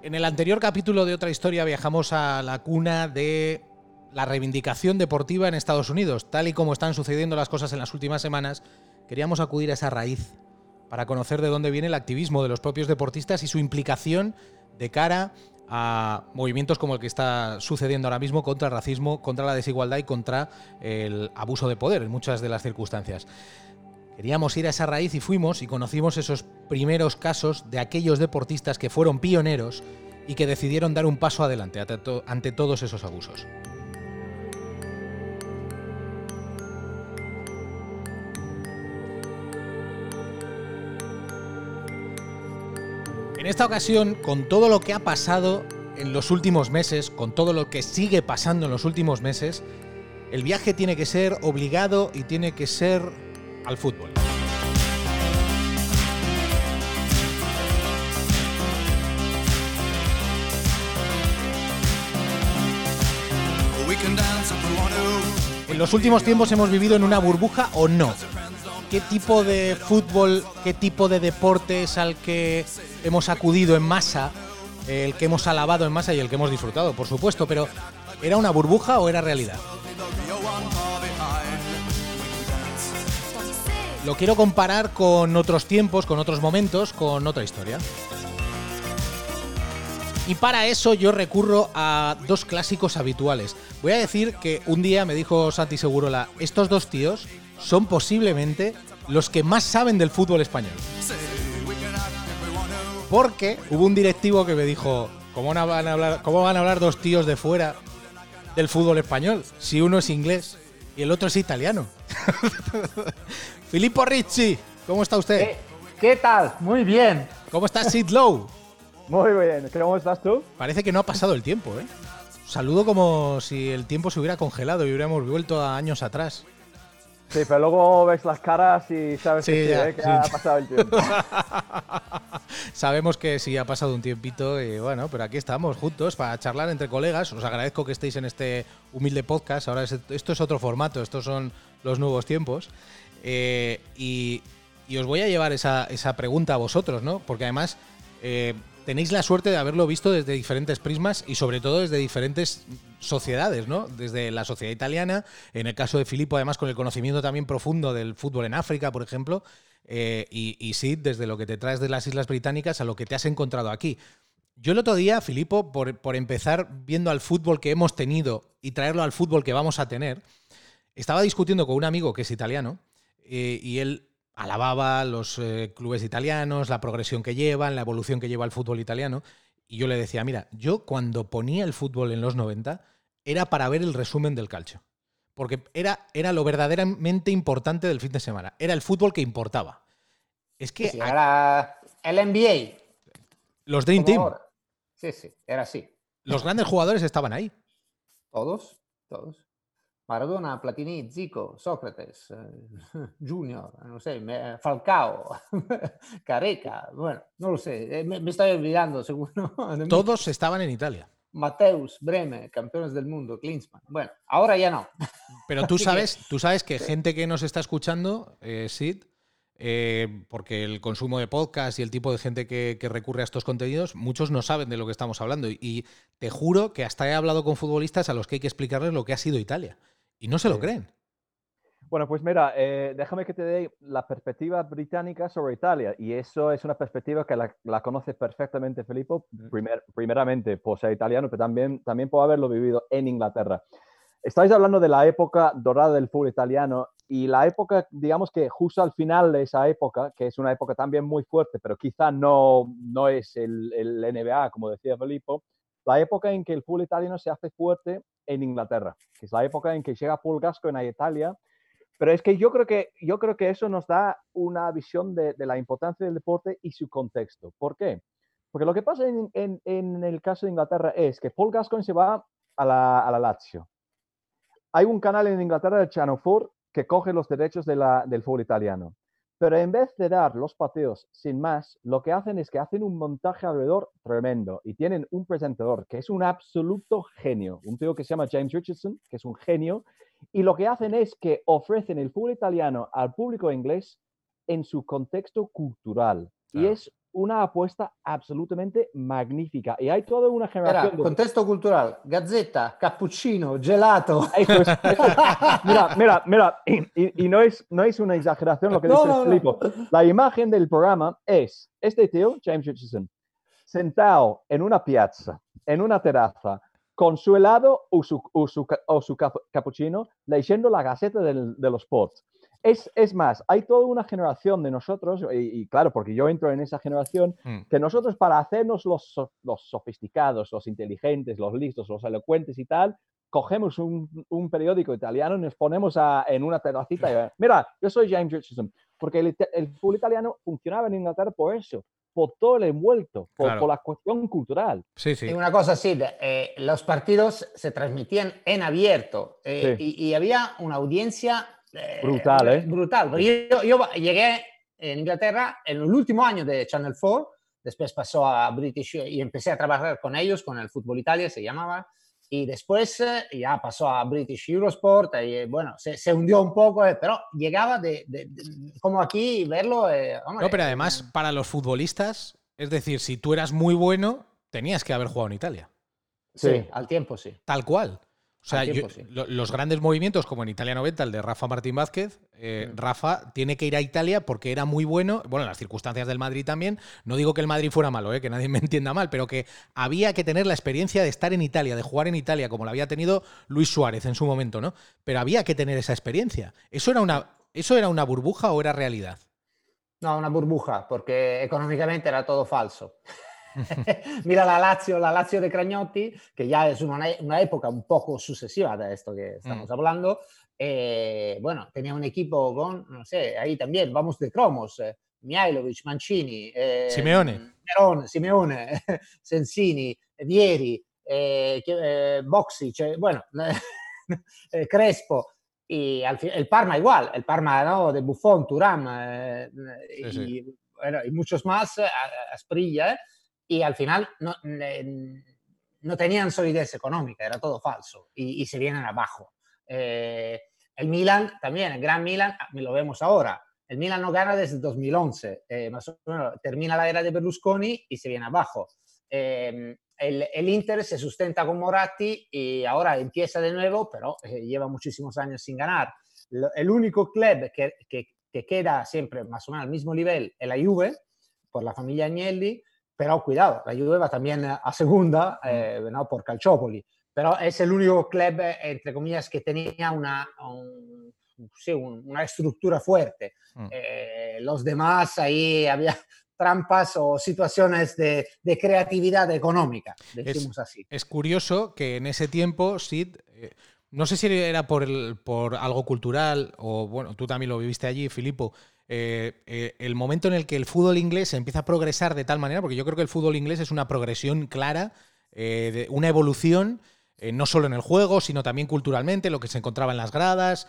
En el anterior capítulo de otra historia viajamos a la cuna de la reivindicación deportiva en Estados Unidos. Tal y como están sucediendo las cosas en las últimas semanas, queríamos acudir a esa raíz para conocer de dónde viene el activismo de los propios deportistas y su implicación de cara a movimientos como el que está sucediendo ahora mismo contra el racismo, contra la desigualdad y contra el abuso de poder en muchas de las circunstancias. Queríamos ir a esa raíz y fuimos y conocimos esos primeros casos de aquellos deportistas que fueron pioneros y que decidieron dar un paso adelante ante, todos esos abusos. En esta ocasión, con todo lo que ha pasado en los últimos meses, con todo lo que sigue pasando en los últimos meses, el viaje tiene que ser obligado y tiene que ser al fútbol. Los últimos tiempos hemos vivido en una burbuja o no. ¿Qué tipo de fútbol, qué tipo de deporte es al que hemos acudido en masa, el que hemos alabado en masa y el que hemos disfrutado, por supuesto, pero ¿era una burbuja o era realidad? Lo quiero comparar con otros tiempos, con otros momentos, con otra historia. Y para eso yo recurro a dos clásicos habituales. Voy a decir que un día me dijo Santi Segurola, estos dos tíos son posiblemente los que más saben del fútbol español. Porque hubo un directivo que me dijo, ¿cómo van a hablar, cómo van a hablar dos tíos de fuera del fútbol español si uno es inglés y el otro es italiano? Filippo Ricci, ¿cómo está usted? ¿Qué, tal? Muy bien. ¿Cómo está Sid Lowe? Muy bien. ¿Cómo estás tú? Parece que no ha pasado el tiempo, ¿eh? Saludo como si el tiempo se hubiera congelado y hubiéramos vuelto a años atrás. Sí, pero luego ves las caras y sabes que, ¿eh? ha pasado el tiempo. Sabemos que sí ha pasado un tiempito y bueno, pero aquí estamos juntos para charlar entre colegas. Os agradezco que estéis en este humilde podcast. Ahora esto es otro formato, estos son los nuevos tiempos. Eh, y, os voy a llevar esa, pregunta a vosotros, ¿no? Porque además eh, tenéis la suerte de haberlo visto desde diferentes prismas y sobre todo desde diferentes sociedades, ¿no? Desde la sociedad italiana, en el caso de Filippo, además con el conocimiento también profundo del fútbol en África, por ejemplo, eh, y, Sid, desde lo que te traes de las Islas Británicas a lo que te has encontrado aquí. Yo el otro día, Filippo, por, empezar viendo al fútbol que hemos tenido y traerlo al fútbol que vamos a tener, estaba discutiendo con un amigo que es italiano eh, y él alababa los eh, clubes italianos, la progresión que llevan, la evolución que lleva el fútbol italiano. Y yo le decía, mira, yo cuando ponía el fútbol en los 90 era para ver el resumen del calcio. Porque era, era lo verdaderamente importante del fin de semana. Era el fútbol que importaba. Es que. era el NBA. Los Dream Team. Sí, sí, era así. Los grandes jugadores estaban ahí. Todos, todos. Maradona, Platini, Zico, Sócrates, eh, Junior, no sé, Falcao, Careca, bueno, no lo sé, eh, me, estoy olvidando seguro. Todos estaban en Italia. Mateus, Breme, campeones del mundo, Klinsmann. Bueno, ahora ya no. Pero tú sabes, tú sabes que gente que nos está escuchando, eh, Sid, eh, porque el consumo de podcast y el tipo de gente que, recurre a estos contenidos, muchos no saben de lo que estamos hablando. Y te juro que hasta he hablado con futbolistas a los que hay que explicarles lo que ha sido Italia. Y no se lo creen. Bueno, pues mira, eh, déjame que te dé la perspectiva británica sobre Italia. Y eso es una perspectiva que la, la conoces perfectamente, Felipe, primeramente por ser italiano, pero también, también por haberlo vivido en Inglaterra. Estáis hablando de la época dorada del fútbol italiano y la época, digamos que justo al final de esa época, que es una época también muy fuerte, pero quizá no, no es el, el NBA, como decía Filippo, la época en que el fútbol italiano se hace fuerte en Inglaterra, que es la época en que llega Paul Gascoigne a Italia. Pero es que yo creo que, yo creo que eso nos da una visión de, la importancia del deporte y su contexto. ¿Por qué? Porque lo que pasa en, en, el caso de Inglaterra es que Paul Gascoigne se va a la, a la Lazio. Hay un canal en Inglaterra, el Channel 4, que coge los derechos de del fútbol italiano. Pero en vez de dar los pateos sin más, lo que hacen es que hacen un montaje alrededor tremendo y tienen un presentador que es un absoluto genio, un tío que se llama James Richardson, que es un genio, y lo que hacen es que ofrecen el fútbol italiano al público inglés en su contexto cultural. Y es una apuesta absolutamente magnífica. Y hay toda una generación... de... Contexto cultural, gazzetta, cappuccino, gelato. mira, mira, mira, y, no, es, no es una exageración lo que dice Filipo. La imagen del programa es este tío, James Richardson, sentado en una piazza, en una terraza, con su helado o su, o su, cappuccino, leyendo la gaceta del, de los sports. Es, es, más, hay toda una generación de nosotros, y, claro, porque yo entro en esa generación, mm. que nosotros para hacernos los, los, sofisticados, los inteligentes, los listos, los elocuentes y tal, cogemos un, un periódico italiano y nos ponemos a, en una terracita y mira, yo soy James Richardson, porque el, el fútbol italiano funcionaba en Inglaterra por eso, por todo el envuelto, por, la cuestión cultural. Sí, sí. Y una cosa así, eh, los partidos se transmitían en abierto eh, y, había una audiencia brutal, ¿eh? Brutal. Yo, yo, llegué en Inglaterra en el último año de Channel 4, después pasó a British y empecé a trabajar con ellos, con el Fútbol Italia se llamaba, y después eh, ya pasó a British Eurosport y eh, bueno, se, se hundió un poco, eh, pero llegaba de, como aquí verlo. no, pero además para los futbolistas, es decir, si tú eras muy bueno, tenías que haber jugado en Italia. sí al tiempo sí. Tal cual. O sea, los grandes movimientos, como en Italia 90, el de Rafa Martín Vázquez, eh, Rafa tiene que ir a Italia porque era muy bueno, bueno, las circunstancias del Madrid también, no digo que el Madrid fuera malo, eh, que nadie me entienda mal, pero que había que tener la experiencia de estar en Italia, de jugar en Italia, como la había tenido Luis Suárez en su momento, ¿no? Pero había que tener esa experiencia. ¿Eso era una, eso era una burbuja o era realidad? No, una burbuja, porque económicamente era todo falso. Mira la Lazio, la Lazio de Cragnotti, que ya es una, una, época un poco sucesiva de esto que estamos mm. hablando. Eh, bueno, tenía un equipo con, no sé, ahí también, vamos de cromos, eh, Mihailovic, Mancini, eh, Simeone, Simeone, Sensini, Vieri, eh, Boxi, cioè, bueno, Crespo. Y al fin, el Parma igual, el Parma ¿no? de Buffon, Turam sí, y, sí. Bueno, y, muchos más, Asprilla, ¿eh? Y al final no, no tenían solidez económica, era todo falso y, se vienen abajo. Eh, el Milan también, el Gran Milan, ah, lo vemos ahora. El Milan no gana desde 2011, eh, más o menos termina la era de Berlusconi y se viene abajo. Eh, el, el, Inter se sustenta con Moratti y ahora empieza de nuevo, pero lleva muchísimos años sin ganar. el único club que, que, que, queda siempre más o menos al mismo nivel es la Juve, por la familia Agnelli, pero cuidado, la Juve va también a segunda eh, ¿no? por Calciopoli, pero es el único club, entre comillas, que tenía una, sí, una estructura fuerte. Mm. Eh, los demás ahí había trampas o situaciones de, de creatividad económica, decimos es, así. Es curioso que en ese tiempo, Sid, eh, no sé si era por, el, por algo cultural o, bueno, tú también lo viviste allí, Filipo, eh, eh, el momento en el que el fútbol inglés empieza a progresar de tal manera, porque yo creo que el fútbol inglés es una progresión clara, eh, una evolución, no solo en el juego, sino también culturalmente, lo que se encontraba en las gradas.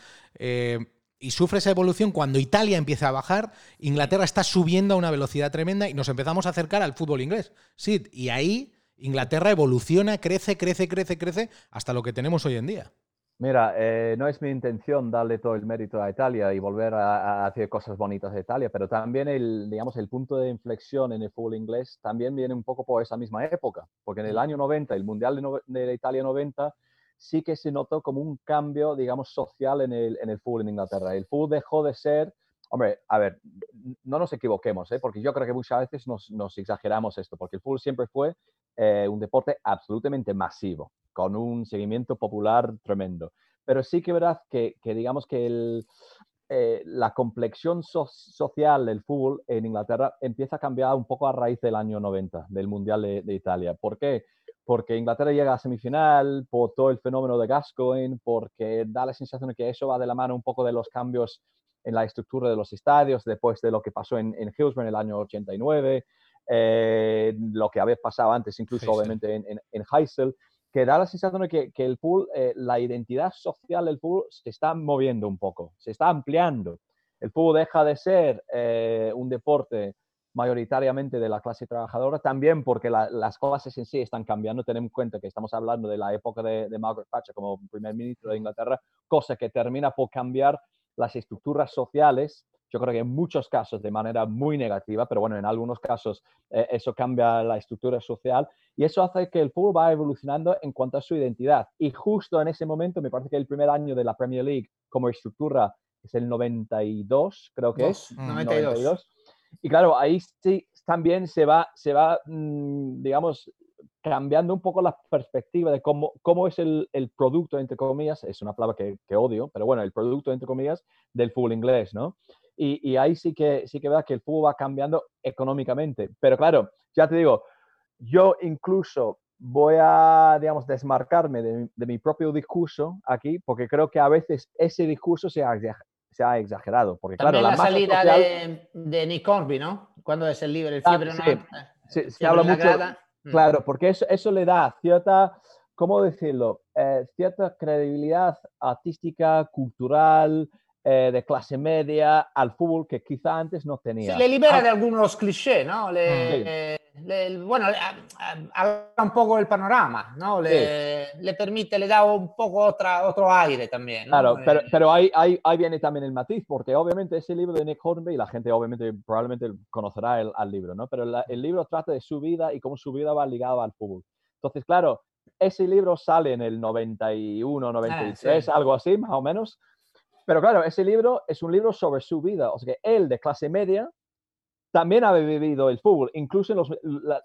y sufre esa evolución cuando Italia empieza a bajar, Inglaterra está subiendo a una velocidad tremenda y nos empezamos a acercar al fútbol inglés. Sí, y ahí Inglaterra evoluciona, crece, crece, crece, crece, hasta lo que tenemos hoy en día. Mira, eh, no es mi intención darle todo el mérito a Italia y volver a, hacer cosas bonitas de Italia, pero también el, digamos, el punto de inflexión en el fútbol inglés también viene un poco por esa misma época, porque en el año 90, el Mundial de, Italia 90, sí que se notó como un cambio, digamos, social en el, en el fútbol en Inglaterra. El fútbol dejó de ser, hombre, a ver, no nos equivoquemos, ¿eh? porque yo creo que muchas veces nos, nos exageramos esto, porque el fútbol siempre fue eh, un deporte absolutamente masivo con un seguimiento popular tremendo. Pero sí que verdad que, que digamos que eh, la complexión social del fútbol en Inglaterra empieza a cambiar un poco a raíz del año 90, del Mundial de, Italia. ¿Por qué? Porque Inglaterra llega a semifinal por todo el fenómeno de Gascoigne, porque da la sensación de que eso va de la mano un poco de los cambios en la estructura de los estadios después de lo que pasó en, en Hillsborough en el año 89, eh, lo que había pasado antes incluso obviamente en, en, en Heysel que da la sensación de que, que el pool, eh, la identidad social del pool se está moviendo un poco, se está ampliando. El pool deja de ser eh, un deporte mayoritariamente de la clase trabajadora, también porque las clases en sí están cambiando. Tenemos en cuenta que estamos hablando de la época de, de Margaret Thatcher como primer ministro de Inglaterra, cosa que termina por cambiar las estructuras sociales yo creo que en muchos casos de manera muy negativa, pero bueno, en algunos casos eh, eso cambia la estructura social y eso hace que el fútbol va evolucionando en cuanto a su identidad. Y justo en ese momento, me parece que el primer año de la Premier League como estructura es el 92, creo que es. 92. Y claro, ahí sí también se va, se va mm, digamos, cambiando un poco la perspectiva de cómo, cómo es el, el producto, entre comillas, es una palabra que, que, odio, pero bueno, el producto, entre comillas, del fútbol inglés, ¿no? Y, y, ahí sí que, sí que veo que el fútbol va cambiando económicamente. Pero claro, ya te digo, yo incluso voy a, digamos, desmarcarme de, de mi propio discurso aquí, porque creo que a veces ese discurso se ha, se ha exagerado. Porque, También claro, la, la salida social... de, de, Nick Corby, ¿no? Cuando es el libre, el fiebre, ah, sí. no, se, se habla mucho. Grada. Mm. Claro, porque eso, eso le da cierta, ¿cómo decirlo? Eh, cierta credibilidad artística, cultural, eh, de clase media al fútbol que quizá antes no tenía. Sí, le libera ah. de algunos clichés, ¿no? Le, sí. le, le, bueno, habla un poco el panorama, ¿no? Le, sí. le, permite, le da un poco otra, otro aire también. ¿no? Claro, pero, pero ahí, ahí, ahí, viene también el matiz, porque obviamente ese libro de Nick Hornby, la gente obviamente probablemente conocerá el, al libro, ¿no? Pero la, el libro trata de su vida y cómo su vida va ligada al fútbol. Entonces, claro, ese libro sale en el 91, 93, ah, sí. algo así, más o menos. Pero claro, ese libro es un libro sobre su vida. O sea que él, de clase media, también ha vivido el fútbol, incluso en los,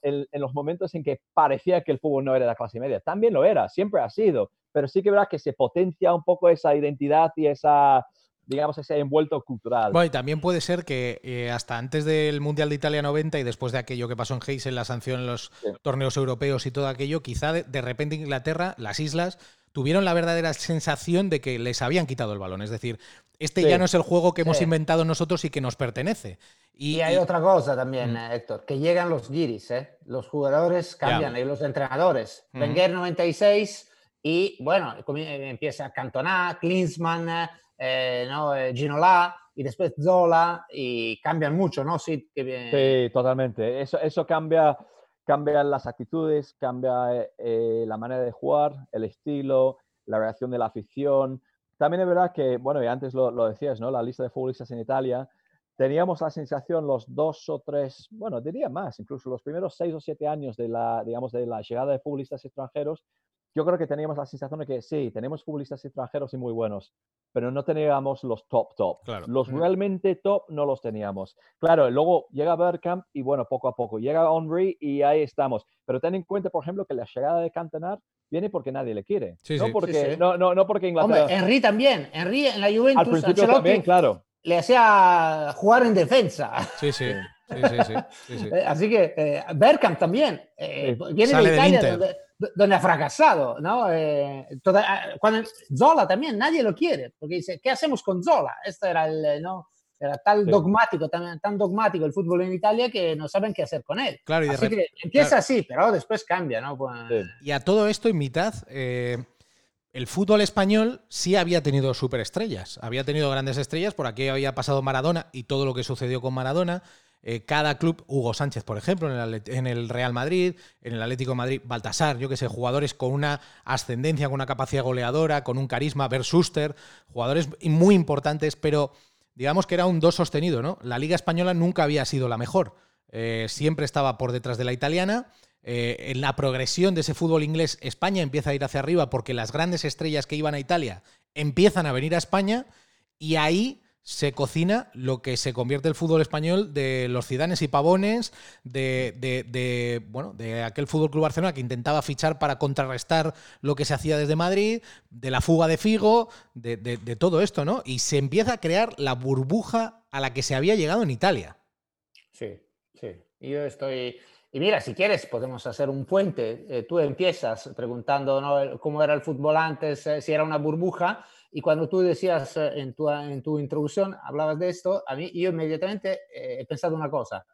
en, en los, momentos en que parecía que el fútbol no era de la clase media. También lo era, siempre ha sido. Pero sí que verá que se potencia un poco esa identidad y esa, digamos, ese envuelto cultural. Bueno, y también puede ser que eh, hasta antes del Mundial de Italia 90 y después de aquello que pasó en Heysel, la sanción en los sí. torneos europeos y todo aquello, quizá de, de repente Inglaterra, las islas, tuvieron la verdadera sensación de que les habían quitado el balón. Es decir, este sí. ya no es el juego que hemos sí. inventado nosotros y que nos pertenece. Y, y hay y... otra cosa también, mm. Héctor, que llegan los guiris, ¿eh? los jugadores cambian, y los entrenadores. Mm. Wenger 96 y bueno, empieza Cantona, Klinsmann, eh, ¿no? Eh, Ginola y después Zola y cambian mucho, ¿no? Sí, que... sí totalmente. Eso, eso cambia cambian las actitudes, cambia eh, la manera de jugar, el estilo, la reacción de la afición. También es verdad que, bueno, y antes lo, lo, decías, ¿no? La lista de futbolistas en Italia, teníamos la sensación los dos o tres, bueno, diría más, incluso los primeros seis o siete años de la, digamos, de la llegada de futbolistas extranjeros, yo creo que teníamos la sensación de que sí, tenemos futbolistas extranjeros y muy buenos, pero no teníamos los top top. Claro. Los mm. realmente top no los teníamos. Claro, luego llega Bergkamp y bueno, poco a poco llega Henry y ahí estamos. Pero ten en cuenta, por ejemplo, que la llegada de Cantonar viene porque nadie le quiere. Sí, no, sí. porque, sí, sí. No, no, no porque Inglaterra... Hombre, Henry también. Henry en la Juventus... Al principio también, claro. Le hacía jugar en defensa. Sí, sí. Sí, sí, sí, eh, Así que eh, Bergkamp también eh, viene Sale de Italia donde, donde, ha fracasado, ¿no? Eh, toda, ah, cuando, Zola también, nadie lo quiere, porque dice, ¿qué hacemos con Zola? Esto era el, ¿no? Era tan sí. dogmático, tan, tan, dogmático el fútbol en Italia que no saben qué hacer con él. Claro, y así que empieza claro. así, pero después cambia, ¿no? Pues... Sí. Y a todo esto, en mitad, eh, el fútbol español sí había tenido superestrellas, había tenido grandes estrellas, por aquí había pasado Maradona y todo lo que sucedió con Maradona. Eh, cada club, Hugo Sánchez, por ejemplo, en el, Real Madrid, en el Atlético Madrid, Baltasar, yo que sé, jugadores con una ascendencia, con una capacidad goleadora, con un carisma, Versuster, jugadores muy importantes, pero digamos que era un dos sostenido, ¿no? La Liga Española nunca había sido la mejor, eh, siempre estaba por detrás de la italiana. Eh, en la progresión de ese fútbol inglés, España empieza a ir hacia arriba porque las grandes estrellas que iban a Italia empiezan a venir a España y ahí se cocina lo que se convierte el fútbol español de los Cidanes y Pavones, de, de, bueno, de aquel Fútbol Club Barcelona que intentaba fichar para contrarrestar lo que se hacía desde Madrid, de la fuga de Figo, de, de todo esto, ¿no? Y se empieza a crear la burbuja a la que se había llegado en Italia. Sí, sí. Yo estoy. Y mira, si quieres, podemos hacer un puente. Eh, tú empiezas preguntando cómo era el fútbol antes, eh, si era una burbuja y cuando tú decías eh, en tu, en tu introducción, hablabas de esto, a mí yo inmediatamente eh, he pensado una cosa.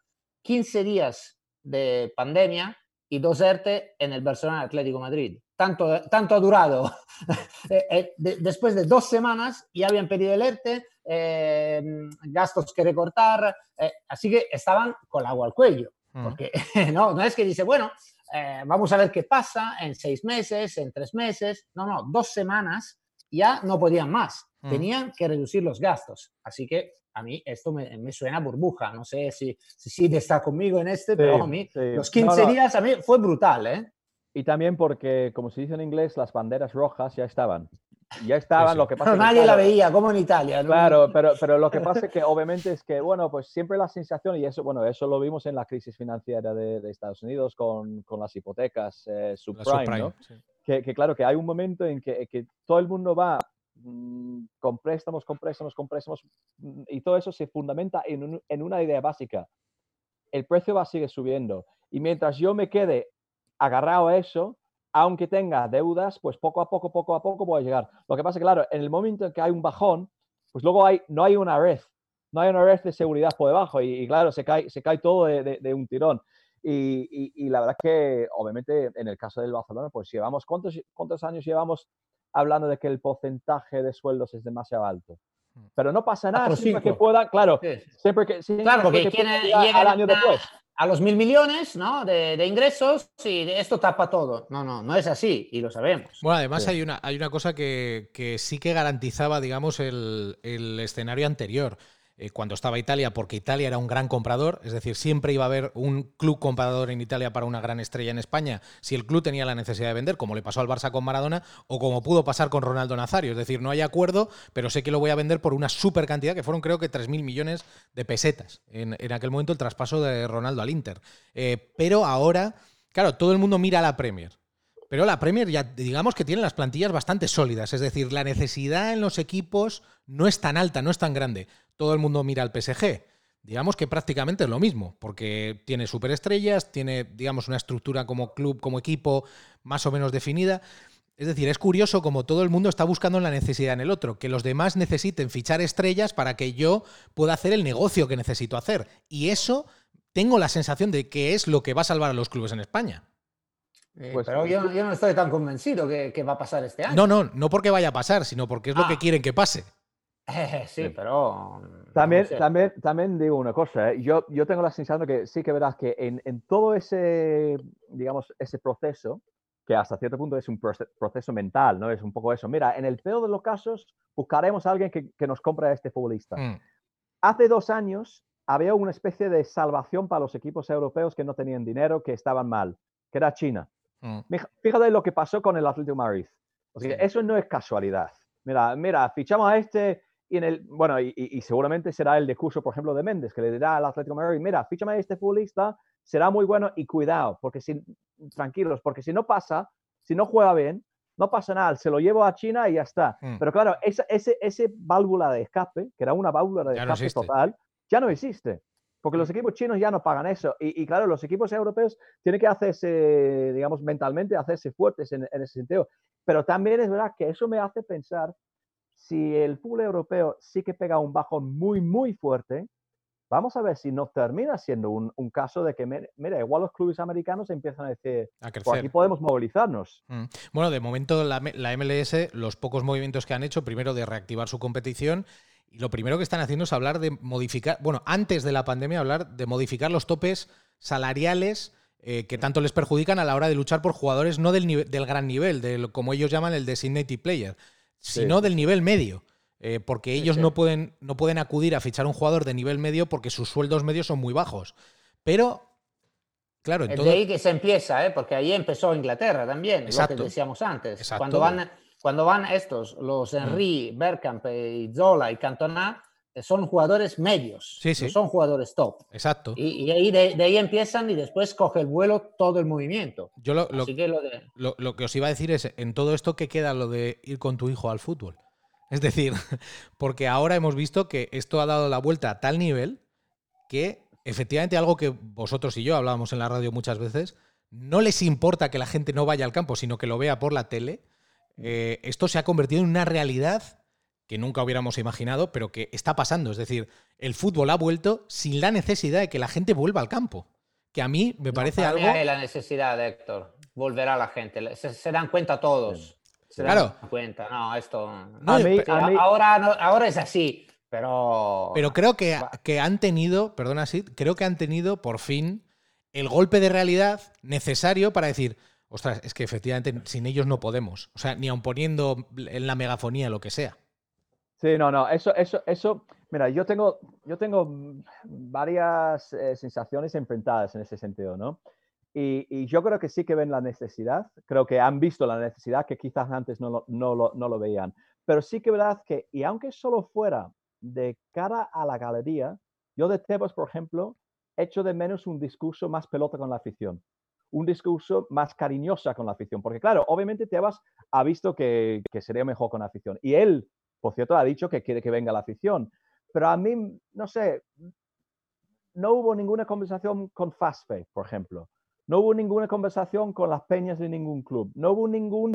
15 días de pandemia y dos ERTE en el Barcelona Atlético Madrid. Tanto, tanto ha durado. Eh, de, después de dos semanas ya habían pedido el ERTE, eh, gastos que recortar, eh, así que estaban con agua al cuello. Mm. Porque no, no es que dice, bueno, vamos a ver qué pasa en seis meses, en tres meses. No, no, dos semanas ya no podían más. mm. tenían que reducir los gastos. Así que a mí esto me, me suena burbuja. No sé si, si está conmigo en este, pero a mí los 15 días a mí fue brutal. ¿eh? Y también porque, como se dice en inglés, las banderas rojas ya estaban. Ya estaban, lo que pasa pero nadie la veía, como en Italia. Claro, pero, pero lo que pasa es que obviamente es que, bueno, pues siempre la sensación, y eso, bueno, eso lo vimos en la crisis financiera de, de Estados Unidos con, con las hipotecas eh, subprime, ¿no? Que, claro, que hay un momento en que, todo el mundo va mm, con préstamos, con préstamos, con préstamos, mm, y todo eso se fundamenta en, en una idea básica. El precio va a seguir subiendo. Y mientras yo me quede agarrado a eso, aunque tenga deudas, pues poco a poco, poco a poco voy a llegar. Lo que pasa es claro, en el momento en que hay un bajón, pues luego hay, no hay una red, no hay una red de seguridad por debajo y, claro, se cae, se cae todo de, un tirón. Y, la verdad es que, obviamente, en el caso del Barcelona, pues llevamos, ¿cuántos, cuántos años llevamos hablando de que el porcentaje de sueldos es demasiado alto? Mm. Pero no pasa nada, siempre que pueda, claro, siempre que, siempre claro, porque que llega al año después a los mil millones ¿no? de, ingresos y esto tapa todo. No, no, no es así y lo sabemos. Bueno, además hay, una, hay una cosa que, que, sí que garantizaba, digamos, el, el escenario anterior. Eh, cuando estaba Italia, porque Italia era un gran comprador, es decir, siempre iba a haber un club comprador en Italia para una gran estrella en España, si el club tenía la necesidad de vender, como le pasó al Barça con Maradona, o como pudo pasar con Ronaldo Nazario, es decir, no hay acuerdo, pero sé que lo voy a vender por una super cantidad, que fueron creo que 3.000 millones de pesetas en, aquel momento el traspaso de Ronaldo al Inter. Eh, pero ahora, claro, todo el mundo mira a la Premier. Pero la Premier ya digamos que tiene las plantillas bastante sólidas, es decir, la necesidad en los equipos no es tan alta, no es tan grande todo el mundo mira al PSG. Digamos que prácticamente es lo mismo, porque tiene superestrellas, tiene, digamos, una estructura como club, como equipo, más o menos definida. Es decir, es curioso como todo el mundo está buscando la necesidad en el otro, que los demás necesiten fichar estrellas para que yo pueda hacer el negocio que necesito hacer. Y eso tengo la sensación de que es lo que va a salvar a los clubes en España. Eh, pues, pero yo, no estoy tan convencido que, que, va a pasar este año. No, no, no porque vaya a pasar, sino porque es lo que ah. quieren que pase. sí, pero... También, también, también digo una cosa, ¿eh? yo, yo tengo la sensación de que sí que verás que en, en, todo ese, digamos, ese proceso, que hasta cierto punto es un proceso mental, ¿no? Es un poco eso. Mira, en el peor de los casos, buscaremos a alguien que, que nos compre a este futbolista. Mm. Hace dos años había una especie de salvación para los equipos europeos que no tenían dinero, que estaban mal, que era China. Mm. Fíjate lo que pasó con el Atlético Madrid. O sea, Eso no es casualidad. Mira, mira, fichamos a este y, en el, bueno, y, seguramente será el discurso, por ejemplo, de Méndez, que le dirá al Atlético de Madrid, mira, fíchame a este futbolista, será muy bueno y cuidado, porque si, tranquilos, porque si no pasa, si no juega bien, no pasa nada, se lo llevo a China y ya está. Mm. Pero claro, esa, ese, ese válvula de escape, que era una válvula de escape total, ya no existe. Porque los mm. equipos chinos ya no pagan eso. Y, claro, los equipos europeos tienen que hacerse, digamos, mentalmente, hacerse fuertes en, en, ese sentido. Pero también es verdad que eso me hace pensar si el fútbol europeo sí que pega un bajón muy, muy fuerte, vamos a ver si no termina siendo un, caso de que, mira, igual los clubes americanos empiezan a decir, a por aquí podemos movilizarnos. Mm. Bueno, de momento la, MLS, los pocos movimientos que han hecho, primero de reactivar su competición, y lo primero que están haciendo es hablar de modificar, bueno, antes de la pandemia, hablar de modificar los topes salariales. Eh, que tanto les perjudican a la hora de luchar por jugadores no del, del gran nivel, de, como ellos llaman el designated player, sino del nivel medio. Eh, porque ellos No, pueden, no pueden acudir a fichar un jugador de nivel medio porque sus sueldos medios son muy bajos. Pero, claro, en es de ahí que se empieza, ¿eh? porque ahí empezó Inglaterra también, lo que decíamos antes. Cuando van, cuando van estos, los mm. Henry, Bergkamp, y Zola y Cantona, son jugadores medios, sí, sí. son jugadores top. Exacto. Y, ahí de, ahí empiezan y después coge el vuelo todo el movimiento. Yo lo, lo, lo, que os iba a decir es, en todo esto, ¿qué queda lo de ir con tu hijo al fútbol? Es decir, porque ahora hemos visto que esto ha dado la vuelta a tal nivel que efectivamente algo que vosotros y yo hablábamos en la radio muchas veces, no les importa que la gente no vaya al campo, sino que lo vea por la tele. Eh, esto se ha convertido en una realidad que nunca hubiéramos imaginado, pero que está pasando. Es decir, el fútbol ha vuelto sin la necesidad de que la gente vuelva al campo. Que a mí me parece algo. hay la necesidad, Héctor. Volverá la gente. Se, dan cuenta todos. Se claro. dan cuenta. No, esto. Ahora, ahora es así. Pero. Pero creo que, que han tenido, perdona, sí, creo que han tenido por fin el golpe de realidad necesario para decir. Ostras, es que efectivamente sin ellos no podemos. O sea, ni aun poniendo en la megafonía lo que sea. Sí, no, no, eso, eso, eso, mira, yo tengo, yo tengo varias eh, sensaciones enfrentadas en ese sentido, ¿no? Y, y, yo creo que sí que ven la necesidad, creo que han visto la necesidad que quizás antes no lo, no lo, no lo veían, pero sí que verdad que, y aunque solo fuera de cara a la galería, yo de Tebas, por ejemplo, echo de menos un discurso más pelota con la afición, un discurso más cariñosa con la afición, porque claro, obviamente Tebas ha visto que, que sería mejor con la afición y él, por cierto, ha dicho que quiere que venga la afición, pero a mí, no sé, no hubo ninguna conversación con Fastfe, por ejemplo. No hubo ninguna conversación con las peñas de ningún club. No hubo ningún,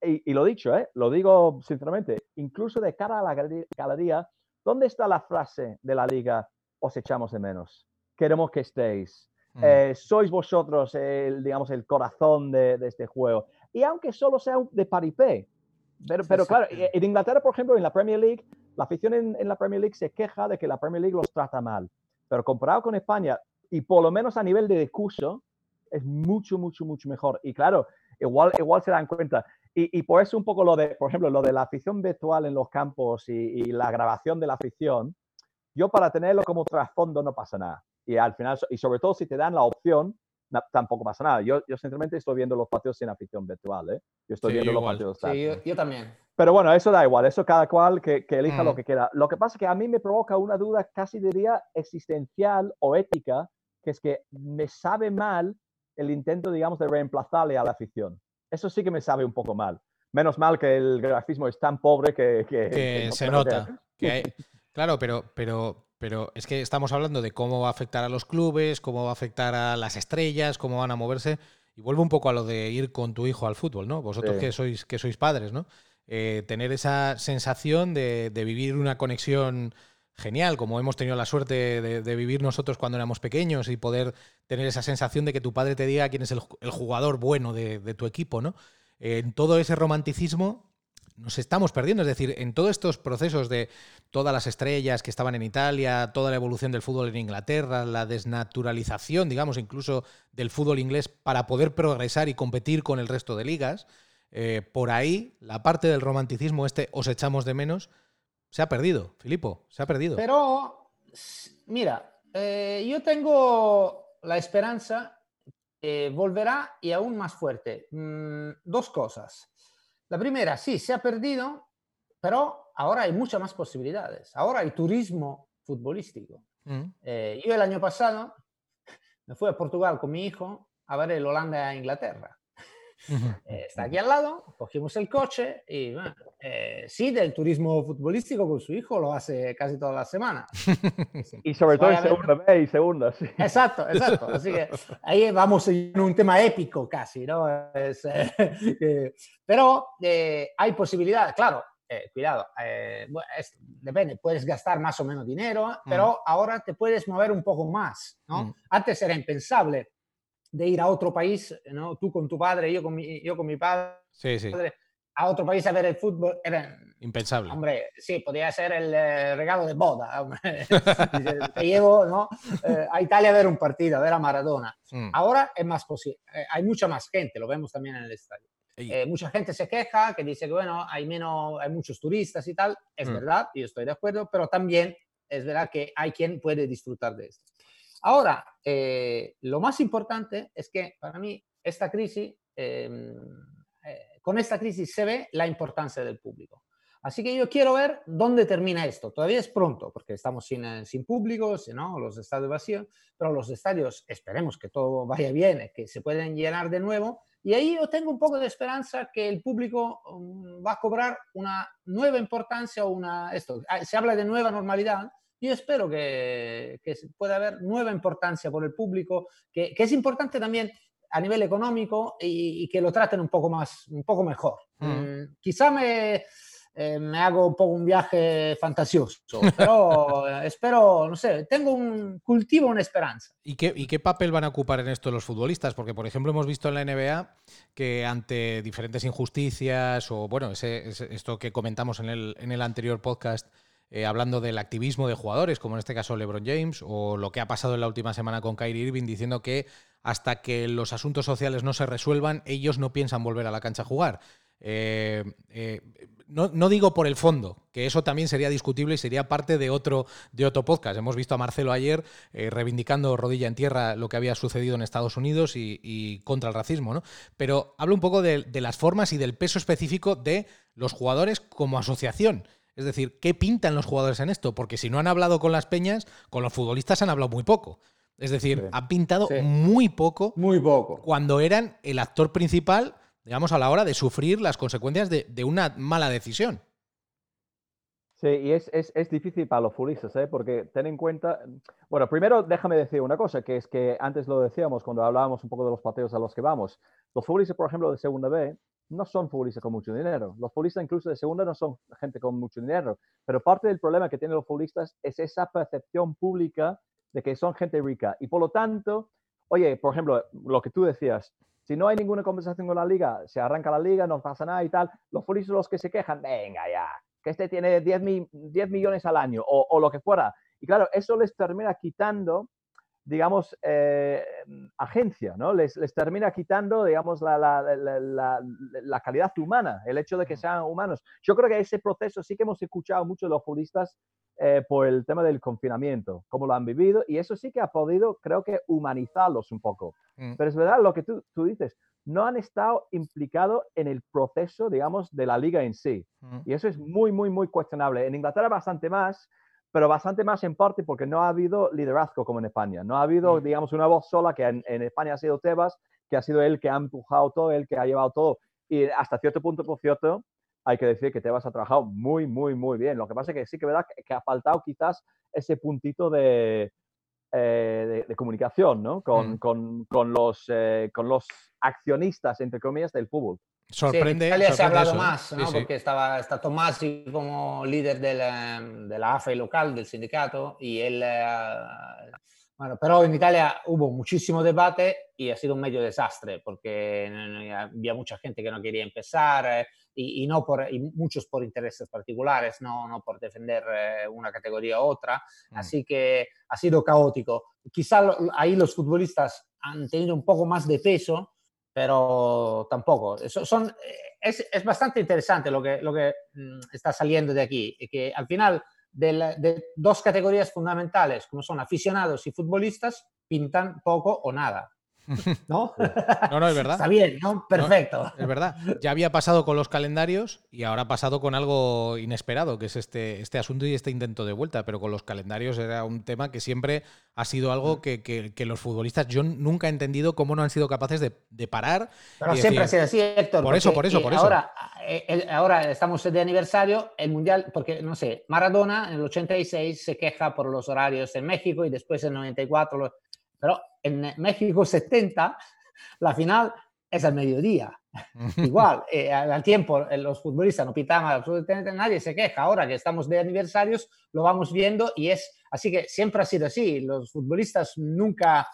y, y lo dicho, ¿eh? lo digo sinceramente, incluso de cara a la galería, ¿dónde está la frase de la liga? Os echamos de menos. Queremos que estéis. Mm. Eh, sois vosotros, el, digamos, el corazón de, de, este juego. Y aunque solo sea de paripé, pero, pero claro, en Inglaterra, por ejemplo, en la Premier League, la afición en, en, la Premier League se queja de que la Premier League los trata mal. Pero comparado con España, y por lo menos a nivel de discurso, es mucho, mucho, mucho mejor. Y claro, igual, igual se dan cuenta. Y, y, por eso un poco lo de, por ejemplo, lo de la afición virtual en los campos y, y la grabación de la afición, yo para tenerlo como trasfondo no pasa nada. Y al final, y sobre todo si te dan la opción, tampoco pasa nada. Yo, yo sinceramente estoy viendo los partidos sin afición virtual, ¿eh? Yo estoy sí, viendo igual. los partidos. Sí, yo, yo, también. Pero bueno, eso da igual, eso cada cual que, que elija mm. lo que quiera. Lo que pasa es que a mí me provoca una duda casi diría existencial o ética, que es que me sabe mal el intento, digamos, de reemplazarle a la afición. Eso sí que me sabe un poco mal. Menos mal que el grafismo es tan pobre que... Que, que no se nota. Que... que hay... Claro, pero, pero, pero es que estamos hablando de cómo va a afectar a los clubes, cómo va a afectar a las estrellas, cómo van a moverse. Y vuelvo un poco a lo de ir con tu hijo al fútbol, ¿no? Vosotros sí. que, sois, que sois padres, ¿no? Eh, tener esa sensación de, de, vivir una conexión genial, como hemos tenido la suerte de, de, vivir nosotros cuando éramos pequeños y poder tener esa sensación de que tu padre te diga quién es el, el jugador bueno de, de, tu equipo, ¿no? En todo ese romanticismo nos estamos perdiendo. Es decir, en todos estos procesos de todas las estrellas que estaban en Italia, toda la evolución del fútbol en Inglaterra, la desnaturalización, digamos, incluso del fútbol inglés para poder progresar y competir con el resto de ligas, eh, por ahí la parte del romanticismo este os echamos de menos se ha perdido, Filipo, se ha perdido. Pero, mira, eh, yo tengo la esperanza que volverá y aún más fuerte. Mm, dos cosas. La primera, sí, se ha perdido, pero ahora hay muchas más posibilidades. Ahora hay turismo futbolístico. Mm. Eh, yo el año pasado me fui a Portugal con mi hijo a ver el Eh, está aquí al lado, cogimos el coche y bueno, eh, sí, del turismo futbolístico con su hijo lo hace casi todas las semanas. y sobre todo en segunda vez y segunda, sí. Exacto, exacto. Así que ahí vamos en un tema épico casi, ¿no? Es, eh, pero eh, hay posibilidades, claro. cuidado, es, depende, puedes gastar más o menos dinero, mm. pero ahora te puedes mover un poco más, ¿no? Mm. Antes era impensable de ir a otro país, ¿no? Tú con tu padre, yo con mi, yo con mi padre, sí, sí. a otro país a ver el fútbol, era impensable. Hombre, sí, podría ser el eh, regalo de boda. Te llevo ¿no? eh, a Italia a ver un partido, a ver a Maradona. Mm. Ahora es más posible, eh, hay mucha más gente, lo vemos también en el estadio. Mucha gente se queja, que dice que bueno, hay, menos, hay muchos turistas y tal, es mm. verdad, yo estoy de acuerdo, pero también es verdad que hay quien puede disfrutar de esto. Ahora, eh, lo más importante es que para mí esta crisis, eh, eh, con esta crisis se ve la importancia del público. Así que yo quiero ver dónde termina esto. Todavía es pronto, porque estamos sin, eh, sin público, ¿no? los estadios vacíos, pero los estadios esperemos que todo vaya bien, que se pueden llenar de nuevo. Y ahí yo tengo un poco de esperanza que el público um, va a cobrar una nueva importancia o una... Esto, ah, se habla de nueva normalidad, yo espero que, que, pueda haber nueva importancia por el público, que, que es importante también a nivel económico y, y, que lo traten un poco más, un poco mejor. Mm. Mm, quizá me, eh, me hago un poco un viaje fantasioso, pero espero, no sé, tengo un cultivo una esperanza. ¿Y qué, ¿Y qué papel van a ocupar en esto los futbolistas? Porque, por ejemplo, hemos visto en la NBA que ante diferentes injusticias o, bueno, ese, ese, esto que comentamos en el, en el anterior podcast, eh, hablando del activismo de jugadores, como en este caso LeBron James, o lo que ha pasado en la última semana con Kyrie Irving, diciendo que hasta que los asuntos sociales no se resuelvan, ellos no piensan volver a la cancha a jugar. Eh, eh, no, digo por el fondo, que eso también sería discutible y sería parte de otro, de otro podcast. Hemos visto a Marcelo ayer reivindicando rodilla en tierra lo que había sucedido en Estados Unidos y, contra el racismo, ¿no? Pero hablo un poco de, las formas y del peso específico de los jugadores como asociación. Es decir, ¿qué pintan los jugadores en esto? Porque si no han hablado con las peñas, con los futbolistas han hablado muy poco. Es decir, han pintado muy poco. Muy poco. Cuando eran el actor principal, digamos, a la hora de sufrir las consecuencias de, una mala decisión. Sí, y es, difícil para los futbolistas, ¿eh? porque ten en cuenta, bueno, primero déjame decir una cosa, que es que antes lo decíamos cuando hablábamos un poco de los pateos a los que vamos. Los futbolistas, por ejemplo, de Segunda B, no son futbolistas con mucho dinero. Los futbolistas incluso de segunda no son gente con mucho dinero. Pero parte del problema que tienen los futbolistas es esa percepción pública de que son gente rica. Y por lo tanto, oye, por ejemplo, lo que tú decías, si no hay ninguna conversación con la liga, se arranca la liga, no pasa nada y tal, los futbolistas los que se quejan, venga ya, que este tiene 10, 10 millones al año o lo que fuera. Y claro, eso les termina quitando digamos, eh, agencia, ¿no? Les, termina quitando, digamos, la, la, calidad humana, el hecho de que sean humanos. Yo creo que ese proceso sí que hemos escuchado mucho de los futbolistas eh, por el tema del confinamiento, cómo lo han vivido, y eso sí que ha podido, creo que, humanizarlos un poco. Mm. Pero es verdad lo que tú, tú, dices, no han estado implicados en el proceso, digamos, de la liga en sí. Mm. Y eso es muy, muy, muy cuestionable. En Inglaterra bastante más, pero bastante más en parte porque no ha habido liderazgo como en España. No ha habido, mm. digamos, una voz sola que en, España ha sido Tebas, que ha sido él que ha empujado todo, él que ha llevado todo. Y hasta cierto punto, por cierto, hay que decir que Tebas ha trabajado muy, muy, muy bien. Lo que pasa es que sí que verdad que, ha faltado quizás ese puntito de, eh, de, comunicación, ¿no? Con, mm. con, con los, eh, con los accionistas, entre comillas, del fútbol. Sorprende. en Italia se ha hablado ¿eh? más, ¿no? porque estaba está Tomasi como líder de la AFE local, del sindicato, y él. Eh, bueno, pero en Italia hubo muchísimo debate y ha sido un medio desastre porque había mucha gente que no quería empezar eh, y, no por, y muchos por intereses particulares, no, no por defender una categoría u otra. Mm. Así que ha sido caótico. Quizá ahí los futbolistas han tenido un poco más de peso pero tampoco. Son, es, es, bastante interesante lo que, lo que mm, está saliendo de aquí, que al final de, dos categorías fundamentales, como son aficionados y futbolistas, pintan poco o nada. ¿No? No, no, es verdad. Está bien, ¿no? Perfecto. es verdad. Ya había pasado con los calendarios y ahora ha pasado con algo inesperado, que es este, este asunto y este intento de vuelta. Pero con los calendarios era un tema que siempre ha sido algo que, que, los futbolistas, yo nunca he entendido cómo no han sido capaces de, de parar. Pero siempre ha sido así, Héctor. Por eso, por eso, por eso. Ahora, eh, ahora estamos de aniversario, el Mundial, porque no sé, Maradona en el 86 se queja por los horarios en México y después en el 94 pero en México 70, la final es al mediodía. Igual, eh, al tiempo eh, los futbolistas no pitaban absolutamente nadie, se queja. Ahora que estamos de aniversarios, lo vamos viendo y es así que siempre ha sido así. Los futbolistas nunca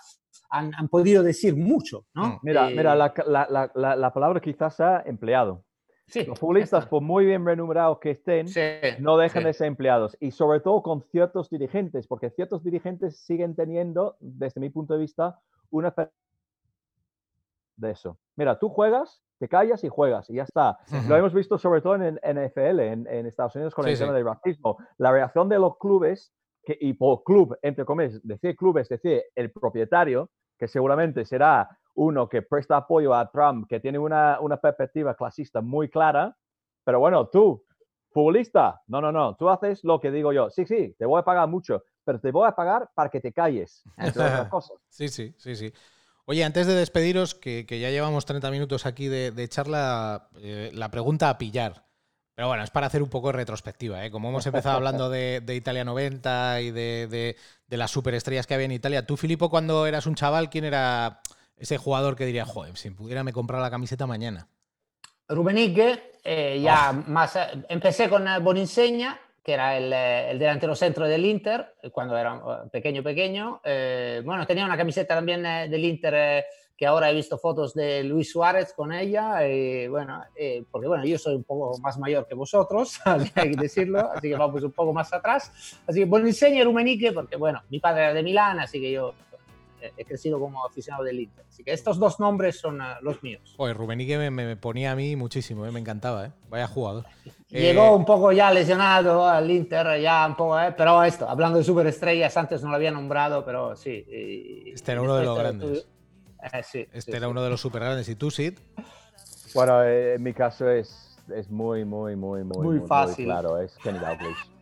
han, podido decir mucho. ¿no? Mm. Mira, mira eh, la, la, la, palabra quizás ha empleado. Los futbolistas, por muy bien remunerados que estén, no dejan de ser empleados. Y sobre todo con ciertos dirigentes, porque ciertos dirigentes siguen teniendo, desde mi punto de vista, una de eso. Mira, tú juegas, te callas y juegas y ya está. Lo hemos visto sobre todo en, NFL, en, Estados Unidos con el tema del racismo. La reacción de los clubes, que, y por club, entre comillas, decir clubes, decir el propietario, que seguramente será uno que presta apoyo a Trump, que tiene una, una perspectiva clasista muy clara, pero bueno, tú, futbolista, no, no, no, tú haces lo que digo yo. Sí, sí, te voy a pagar mucho, pero te voy a pagar para que te calles, entre otras cosas. Sí, sí, sí, sí. Oye, antes de despediros, que, ya llevamos 30 minutos aquí de, charla, eh, la pregunta a pillar. Pero bueno, es para hacer un poco de retrospectiva. ¿eh? Como hemos empezado hablando de, Italia 90 y de, las superestrellas que había en Italia, tú, Filippo, cuando eras un chaval, ¿quién era ese jugador que diría, joder, si pudiera me comprar la camiseta mañana? Rubén eh, ya oh. más. empecé con Boninsegna, que era el, eh, el, delantero centro del Inter, cuando era eh, pequeño, pequeño. Eh, bueno, tenía una camiseta también del Inter, que ahora he visto fotos de Luis Suárez con ella, y bueno, porque bueno, yo soy un poco más mayor que vosotros, hay que decirlo, así que vamos un poco más atrás. Así que buen diseño Rumenique, porque bueno, mi padre era de Milán, así que yo he crecido como aficionado del Inter. Así que estos dos nombres son uh, los míos. Pues Rubenique me, me, ponía a mí muchísimo, ¿eh? me encantaba, ¿eh? vaya jugador. Llegó eh, un poco ya lesionado al Inter, ya un poco, ¿eh? pero esto, hablando de superestrellas, antes no lo había nombrado, pero sí. este era uno de los grandes. sí, este era uno de los super grandes. ¿Y tú, Sid? Bueno, en mi caso es, es muy, muy, muy, muy, muy, fácil. claro, es Kenny Dalglish.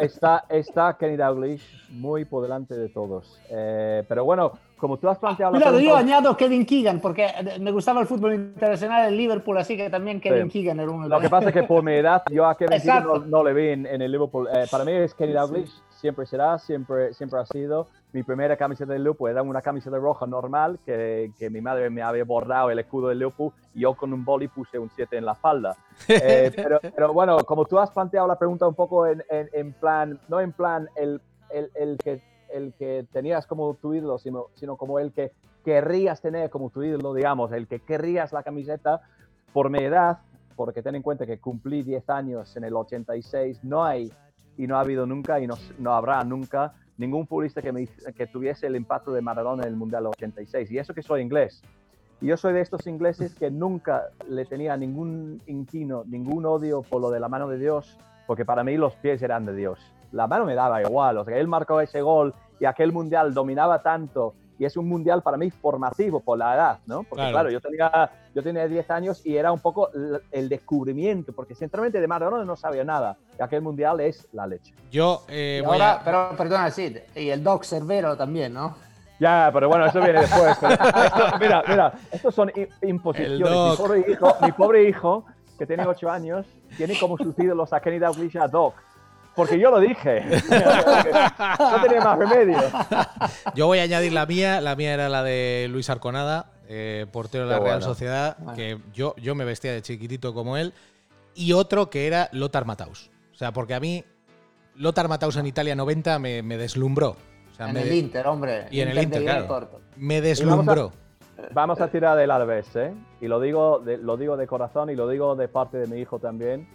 Está, está, Kenny Dalglish muy por delante de todos. Eh, pero bueno, como tú has planteado... Cuidado, yo añado Kevin Keegan, porque me gustaba el fútbol internacional en Liverpool, así que también Kevin Keegan era uno Lo que pasa es que por mi edad, yo a Kevin Keegan no, le vi en, el Liverpool. Eh, para mí es Kenny Dalglish, siempre será, siempre, siempre ha sido. Mi primera camiseta del Liverpool era una camiseta roja normal que, que, mi madre me había bordado el escudo del Liverpool y yo con un boli puse un 7 en la falda. Eh, pero, pero, bueno, como tú has planteado la pregunta un poco en, en, plan, no en plan el, el, el, que, el que tenías como tu ídolo, sino, sino como el que querrías tener como tu ídolo, digamos, el que querrías la camiseta por mi edad, porque ten en cuenta que cumplí 10 años en el 86, no hay y no ha habido nunca y no, no habrá nunca ningún futbolista que, me, que tuviese el impacto de Maradona en el Mundial 86. Y eso que soy inglés. Y yo soy de estos ingleses que nunca le tenía ningún inquino, ningún odio por lo de la mano de Dios, porque para mí los pies eran de Dios. La mano me daba igual, o sea, él marcó ese gol y aquel mundial dominaba tanto y es un mundial para mí formativo por la edad, ¿no? Porque claro, yo, tenía, yo tenía 10 años y era un poco el descubrimiento, porque sinceramente de Maradona no sabía nada. Y aquel mundial es la leche. Yo eh, ahora, pero perdona, sí, y el Doc Cervero también, ¿no? Ya, pero bueno, eso viene después. mira, mira, estos son imposiciones. Mi pobre, hijo, mi pobre hijo, que tiene 8 años, tiene como sus ídolos a Kenny Dalglish a Doc porque yo lo dije. no tenía más remedio. Yo voy a añadir la mía. La mía era la de Luis Arconada, eh, portero de la Real Sociedad, que yo, yo me vestía de chiquitito como él. Y otro que era Lothar Matthaus. O sea, porque a mí Lothar Matthaus en Italia 90 me, deslumbró. en el Inter, hombre. Y en el Inter, claro. Me deslumbró. Vamos a, tirar del Alves, ¿eh? Y lo digo, de, lo digo de corazón y lo digo de parte de mi hijo también,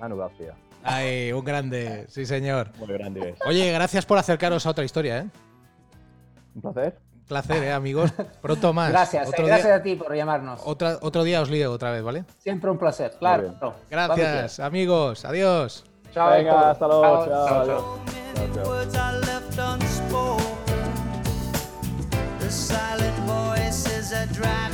Manu García. Ay, un grande, sí señor. Muy grande. Oye, gracias por acercaros a otra historia, ¿eh? Un placer. Un placer, ¿eh, amigos? Pronto más. Gracias, eh, gracias a ti por llamarnos. Otra, otro día os lío otra vez, ¿vale? Siempre un placer, claro. Gracias, amigos. Adiós. Chao. Venga, hasta luego. chao. chao. chao.